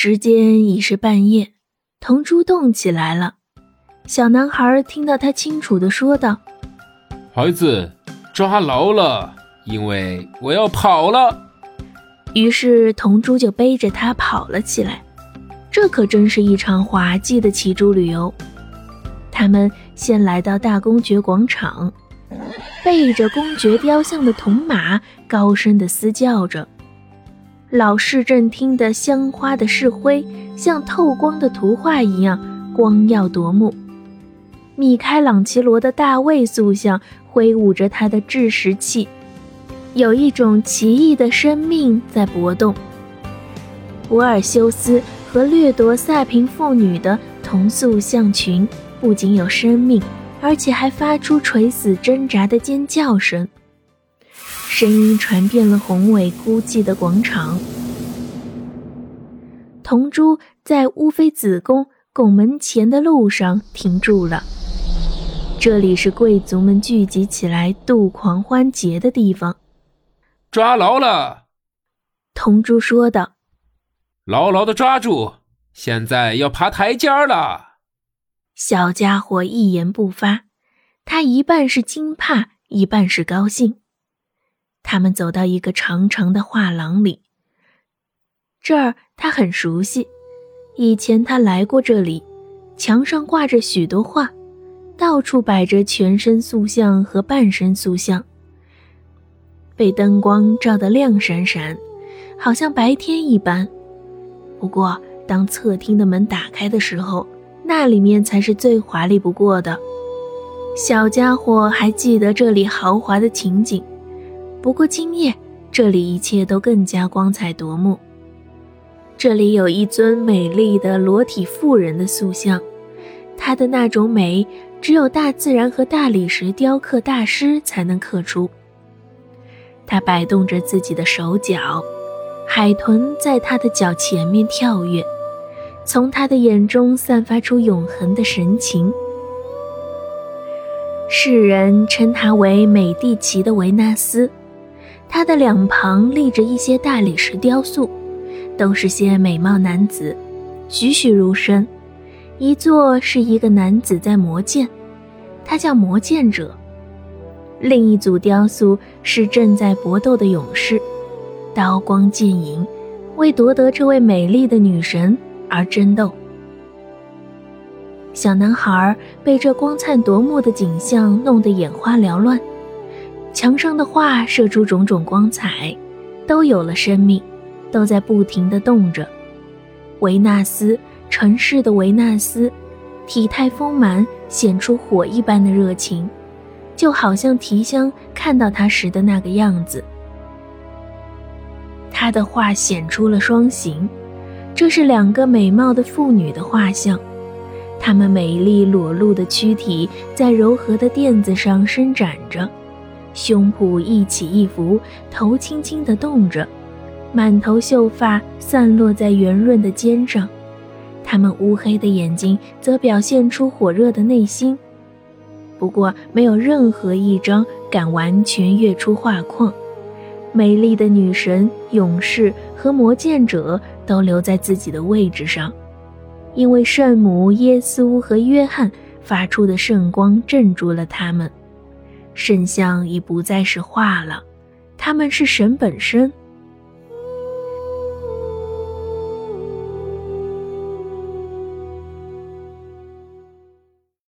时间已是半夜，铜珠动起来了。小男孩听到他清楚的说道：“孩子，抓牢了，因为我要跑了。”于是铜珠就背着他跑了起来。这可真是一场滑稽的骑猪旅游。他们先来到大公爵广场，背着公爵雕像的铜马，高声的嘶叫着。老市政厅的香花的市徽像透光的图画一样光耀夺目。米开朗琪罗的大卫塑像挥舞着他的制石器，有一种奇异的生命在搏动。博尔修斯和掠夺萨平妇女的铜塑像群不仅有生命，而且还发出垂死挣扎的尖叫声。声音传遍了宏伟孤寂的广场。铜珠在乌菲子宫拱门前的路上停住了。这里是贵族们聚集起来度狂欢节的地方。抓牢了，铜珠说道：“牢牢的抓住，现在要爬台阶了。”小家伙一言不发，他一半是惊怕，一半是高兴。他们走到一个长长的画廊里，这儿他很熟悉，以前他来过这里。墙上挂着许多画，到处摆着全身塑像和半身塑像，被灯光照得亮闪闪，好像白天一般。不过，当侧厅的门打开的时候，那里面才是最华丽不过的。小家伙还记得这里豪华的情景。不过今夜，这里一切都更加光彩夺目。这里有一尊美丽的裸体妇人的塑像，她的那种美，只有大自然和大理石雕刻大师才能刻出。她摆动着自己的手脚，海豚在她的脚前面跳跃，从她的眼中散发出永恒的神情。世人称她为美第奇的维纳斯。它的两旁立着一些大理石雕塑，都是些美貌男子，栩栩如生。一座是一个男子在磨剑，他叫磨剑者；另一组雕塑是正在搏斗的勇士，刀光剑影，为夺得这位美丽的女神而争斗。小男孩被这光灿夺目的景象弄得眼花缭乱。墙上的画射出种种光彩，都有了生命，都在不停地动着。维纳斯，城市的维纳斯，体态丰满，显出火一般的热情，就好像提香看到他时的那个样子。他的画显出了双形，这是两个美貌的妇女的画像，她们美丽裸露的躯体在柔和的垫子上伸展着。胸脯一起一伏，头轻轻地动着，满头秀发散落在圆润的肩上，他们乌黑的眼睛则表现出火热的内心。不过，没有任何一张敢完全跃出画框。美丽的女神、勇士和魔剑者都留在自己的位置上，因为圣母、耶稣和约翰发出的圣光镇住了他们。圣像已不再是画了，他们是神本身。